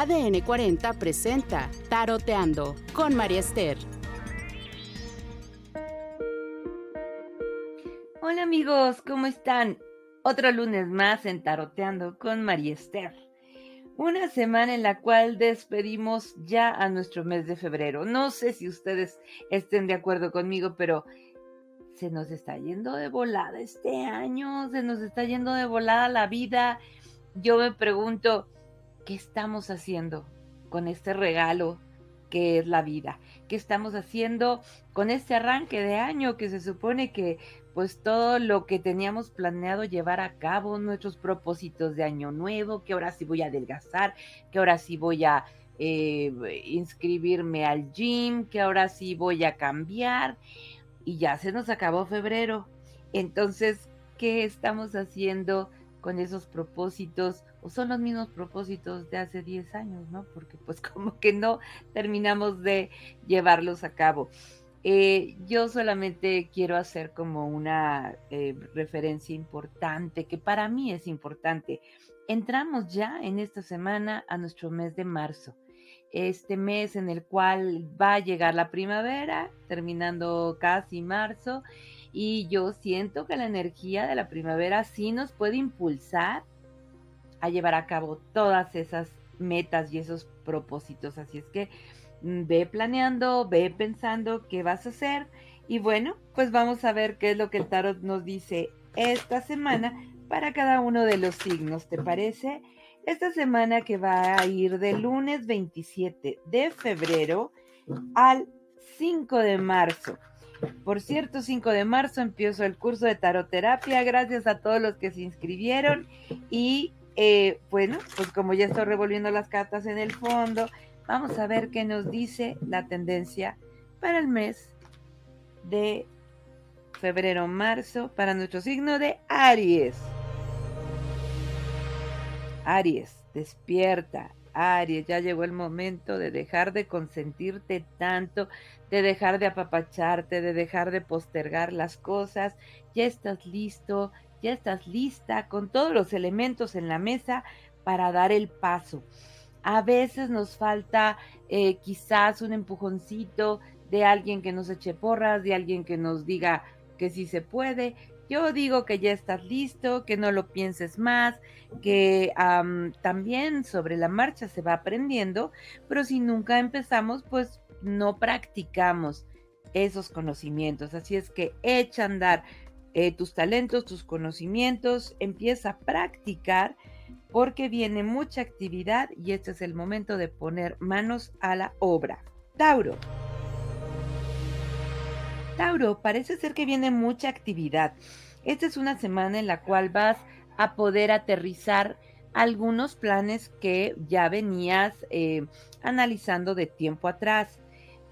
ADN 40 presenta Taroteando con María Esther. Hola amigos, ¿cómo están? Otro lunes más en Taroteando con María Esther. Una semana en la cual despedimos ya a nuestro mes de febrero. No sé si ustedes estén de acuerdo conmigo, pero se nos está yendo de volada este año, se nos está yendo de volada la vida. Yo me pregunto, ¿qué estamos haciendo con este regalo que es la vida? ¿Qué estamos haciendo con este arranque de año que se supone que pues todo lo que teníamos planeado llevar a cabo, nuestros propósitos de año nuevo, que ahora sí voy a adelgazar, que ahora sí voy a eh, inscribirme al gym, que ahora sí voy a cambiar y ya se nos acabó febrero. Entonces, ¿qué estamos haciendo con esos propósitos? O son los mismos propósitos de hace 10 años, ¿no? Porque pues como que no terminamos de llevarlos a cabo. Eh, yo solamente quiero hacer como una eh, referencia importante, que para mí es importante. Entramos ya en esta semana a nuestro mes de marzo, este mes en el cual va a llegar la primavera, terminando casi marzo, y yo siento que la energía de la primavera sí nos puede impulsar a llevar a cabo todas esas metas y esos propósitos. Así es que mm, ve planeando, ve pensando qué vas a hacer y bueno, pues vamos a ver qué es lo que el tarot nos dice esta semana para cada uno de los signos, ¿te parece? Esta semana que va a ir del lunes 27 de febrero al 5 de marzo. Por cierto, 5 de marzo empiezo el curso de taroterapia. Gracias a todos los que se inscribieron y eh, bueno, pues como ya estoy revolviendo las cartas en el fondo, vamos a ver qué nos dice la tendencia para el mes de febrero-marzo para nuestro signo de Aries. Aries, despierta. Aries, ya llegó el momento de dejar de consentirte tanto, de dejar de apapacharte, de dejar de postergar las cosas. Ya estás listo, ya estás lista con todos los elementos en la mesa para dar el paso. A veces nos falta eh, quizás un empujoncito de alguien que nos eche porras, de alguien que nos diga que sí se puede. Yo digo que ya estás listo, que no lo pienses más, que también sobre la marcha se va aprendiendo, pero si nunca empezamos, pues no practicamos esos conocimientos. Así es que echa a andar eh, tus talentos, tus conocimientos, empieza a practicar porque viene mucha actividad y este es el momento de poner manos a la obra. Tauro. Tauro, parece ser que viene mucha actividad. Esta es una semana en la cual vas a poder aterrizar algunos planes que ya venías eh, analizando de tiempo atrás.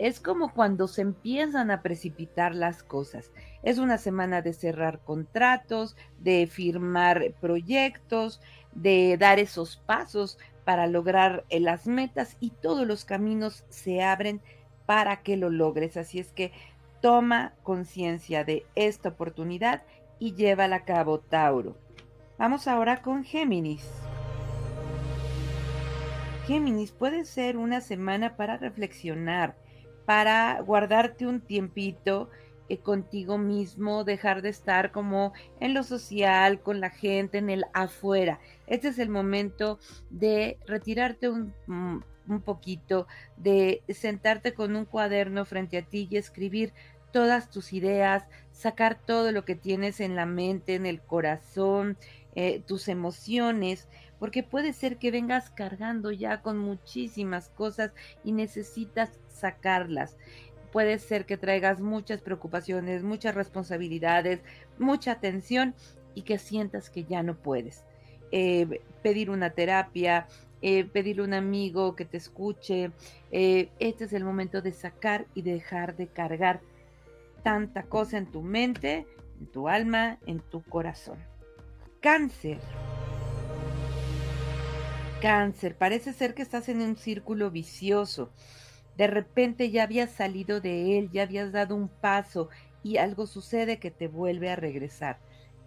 Es como cuando se empiezan a precipitar las cosas. Es una semana de cerrar contratos, de firmar proyectos, de dar esos pasos para lograr eh, las metas y todos los caminos se abren para que lo logres. Así es que toma conciencia de esta oportunidad y llévala a cabo, Tauro. Vamos ahora con Géminis. Géminis puede ser una semana para reflexionar, para guardarte un tiempito eh, contigo mismo, dejar de estar como en lo social, con la gente, en el afuera. Este es el momento de retirarte un, mm, un poquito, de sentarte con un cuaderno frente a ti y escribir todas tus ideas, sacar todo lo que tienes en la mente, en el corazón, eh, tus emociones, porque puede ser que vengas cargando ya con muchísimas cosas y necesitas sacarlas puede ser que traigas muchas preocupaciones, muchas responsabilidades, mucha tensión y que sientas que ya no puedes. Eh, pedir una terapia, eh, pedirle a un amigo que te escuche. Eh, este es el momento de sacar y dejar de cargar tanta cosa en tu mente, en tu alma, en tu corazón. Cáncer. Cáncer, parece ser que estás en un círculo vicioso de repente ya habías salido de él, ya habías dado un paso y algo sucede que te vuelve a regresar.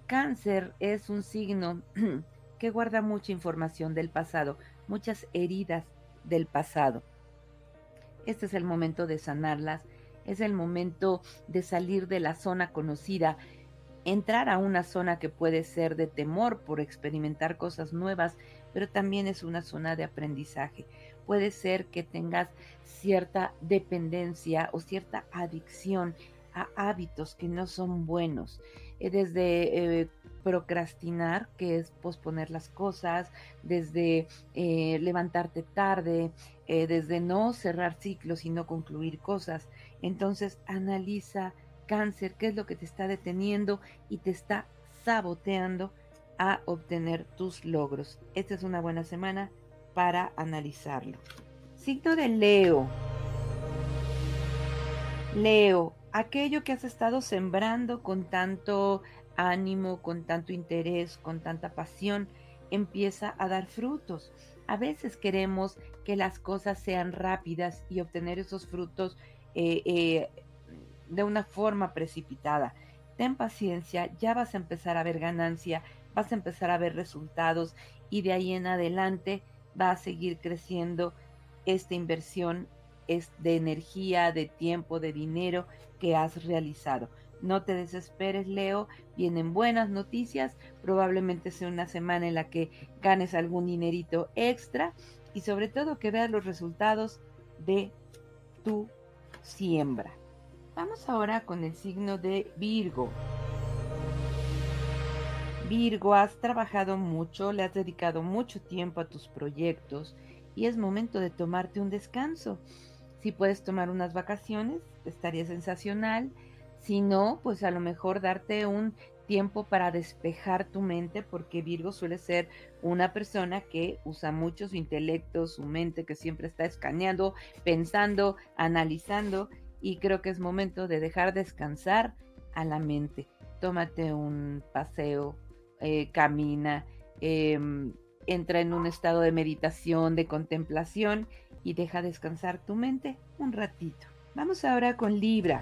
Cáncer es un signo que guarda mucha información del pasado, muchas heridas del pasado. Este es el momento de sanarlas, es el momento de salir de la zona conocida, entrar a una zona que puede ser de temor por experimentar cosas nuevas, pero también es una zona de aprendizaje. Puede ser que tengas cierta dependencia o cierta adicción hábitos que no son buenos, eh, desde eh, procrastinar, que es posponer las cosas, desde eh, levantarte tarde, desde no cerrar ciclos y no concluir cosas. Entonces analiza cáncer, qué es lo que te está deteniendo y te está saboteando a obtener tus logros. Esta es una buena semana para analizarlo. Signo de Leo. Leo, aquello que has estado sembrando con tanto ánimo, con tanto interés, con tanta pasión, empieza a dar frutos. A veces queremos que las cosas sean rápidas y obtener esos frutos eh, eh, de una forma precipitada. Ten paciencia, ya vas a empezar a ver ganancia, vas a empezar a ver resultados y de ahí en adelante va a seguir creciendo esta inversión es de energía, de tiempo, de dinero que has realizado. No te desesperes, Leo. Vienen buenas noticias. Probablemente sea una semana en la que ganes algún dinerito extra y sobre todo que veas los resultados de tu siembra. Vamos ahora con el signo de Virgo. Virgo, has trabajado mucho, le has dedicado mucho tiempo a tus proyectos y es momento de tomarte un descanso. Si puedes tomar unas vacaciones, estaría sensacional. Si no, pues a lo mejor darte un tiempo para despejar tu mente, porque Virgo suele ser una persona que usa mucho su intelecto, su mente, que siempre está escaneando, pensando, analizando, y creo que es momento de dejar descansar a la mente. Tómate un paseo, eh, camina, em, entra en un estado de meditación, de contemplación y deja descansar tu mente un ratito. Vamos ahora con Libra.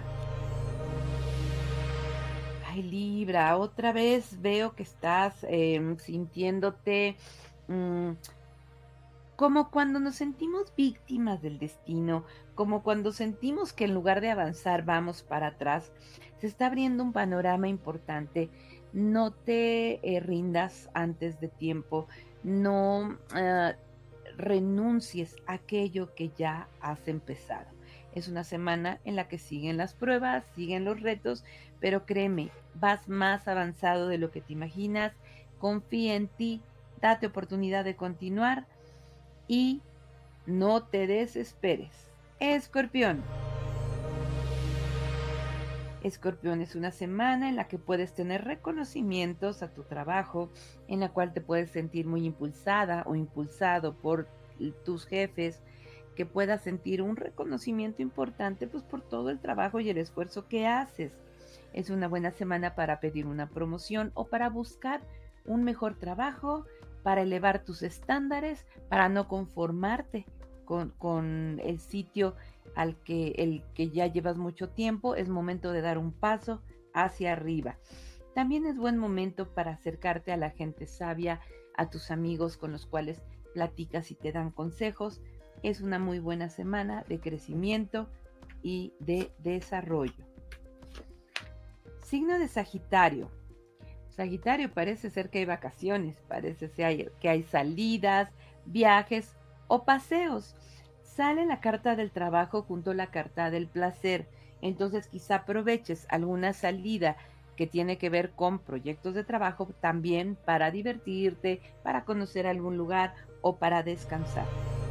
Ay, Libra, otra vez veo que estás em, sintiéndote mm, como cuando nos sentimos víctimas del destino, como cuando sentimos que en lugar de avanzar vamos para atrás. Se está abriendo un panorama importante. No te eh, rindas antes de tiempo, no ah, renuncies a aquello que ya has empezado. Es una semana en la que siguen las pruebas, siguen los retos, pero créeme, vas más avanzado de lo que te imaginas. Confía en ti, date oportunidad de continuar y no te desesperes. Escorpión. Escorpión es una semana en la que puedes tener reconocimientos a tu trabajo, en la cual te puedes sentir muy impulsada o impulsado por tus jefes, que puedas sentir un reconocimiento importante pues por todo el trabajo y el esfuerzo que haces. Es una buena semana para pedir una promoción o para buscar un mejor trabajo, para elevar tus estándares, para no conformarte con, con el sitio al que, el que ya llevas mucho tiempo, es momento de dar un paso hacia arriba. También es buen momento para acercarte a la gente sabia, a tus amigos con los cuales platicas y te dan consejos. Es una muy buena semana de crecimiento y de desarrollo. Signo de Sagitario. Sagitario parece ser que hay vacaciones, parece ser que hay salidas, viajes o paseos sale la carta del trabajo junto a la carta del placer. Entonces quizá aproveches alguna salida que tiene que ver con proyectos de trabajo también para divertirte, para conocer algún lugar o para descansar.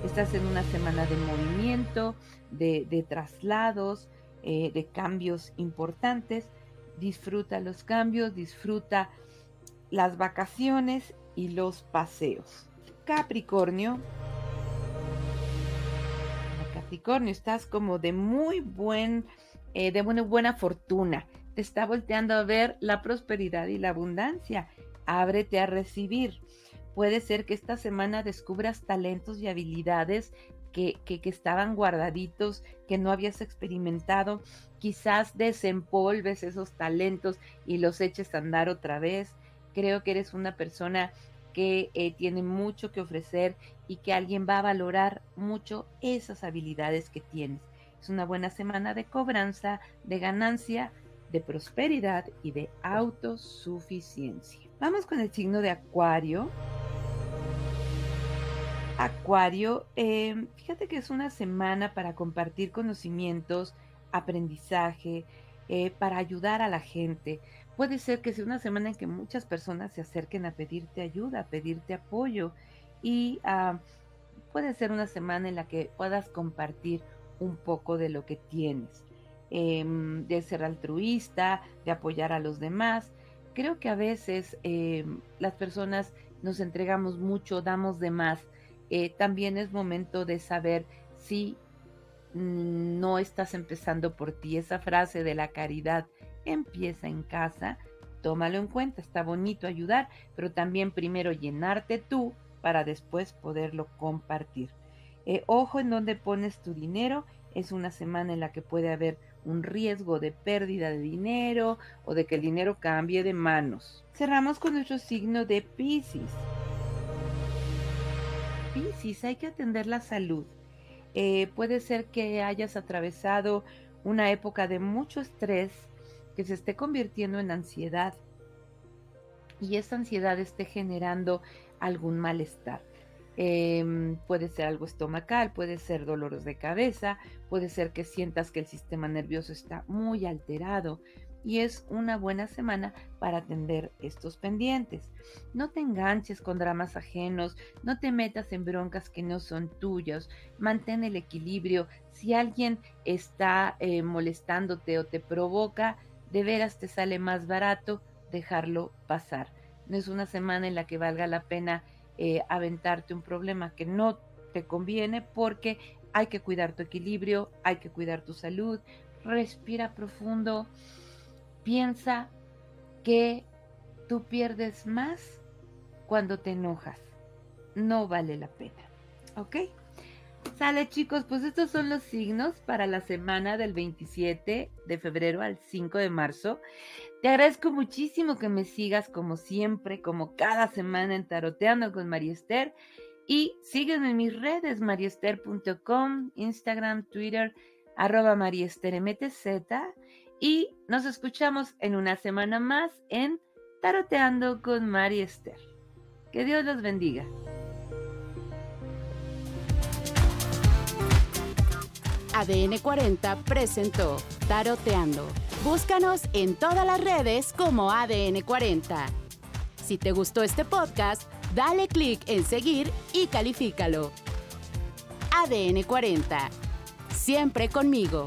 Estás en una semana de movimiento, de, traslados, eh, de cambios importantes. Disfruta los cambios, disfruta las vacaciones y los paseos. Capricornio, Capricornio, estás como de muy buen, eh, de buena, buena fortuna. Te está volteando a ver la prosperidad y la abundancia. Ábrete a recibir. Puede ser que esta semana descubras talentos y habilidades que, que, que, estaban guardaditos, que no habías experimentado. Quizás desempolves esos talentos y los eches a andar otra vez. Creo que eres una persona que eh, tiene mucho que ofrecer y que alguien va a valorar mucho esas habilidades que tienes. Es una buena semana de cobranza, de ganancia, de prosperidad y de autosuficiencia. Vamos con el signo de Acuario. Acuario, eh, fíjate que es una semana para compartir conocimientos, aprendizaje, eh, para ayudar a la gente. Puede ser que sea una semana en que muchas personas se acerquen a pedirte ayuda, a pedirte apoyo y ah, puede ser una semana en la que puedas compartir un poco de lo que tienes, em, de ser altruista, de apoyar a los demás. Creo que a veces em, las personas nos entregamos mucho, damos de más. Eh, también es momento de saber si mm, no estás empezando por ti. Esa frase de la caridad empieza en casa, tómalo en cuenta, está bonito ayudar, pero también primero llenarte tú para después poderlo compartir. Eh, ojo en donde pones tu dinero, es una semana en la que puede haber un riesgo de pérdida de dinero o de que el dinero cambie de manos. Cerramos con nuestro signo de Pisces. Pisces, hay que atender la salud. Eh, puede ser que hayas atravesado una época de mucho estrés, que se esté convirtiendo en ansiedad y esa ansiedad esté generando algún malestar. Em, puede ser algo estomacal, puede ser dolores de cabeza, puede ser que sientas que el sistema nervioso está muy alterado y es una buena semana para atender estos pendientes. No te enganches con dramas ajenos, no te metas en broncas que no son tuyas, mantén el equilibrio. Si alguien está eh, molestándote o te provoca, de veras te sale más barato dejarlo pasar. No es una semana en la que valga la pena eh, aventarte un problema que no te conviene porque hay que cuidar tu equilibrio, hay que cuidar tu salud, respira profundo, piensa que tú pierdes más cuando te enojas. No vale la pena. ¿Ok? Sale chicos, pues estos son los signos para la semana del 27 de febrero al 5 de marzo. Te agradezco muchísimo que me sigas como siempre, como cada semana en Taroteando con María Esther. Y sígueme en mis redes, mariester.com, Instagram, Twitter, arroba MariestherMTZ. Y nos escuchamos en una semana más en Taroteando con María Esther. Que Dios los bendiga. ADN 40 presentó Taroteando. Búscanos en todas las redes como ADN 40. Si te gustó este podcast, dale clic en seguir y califícalo. ADN 40. Siempre conmigo.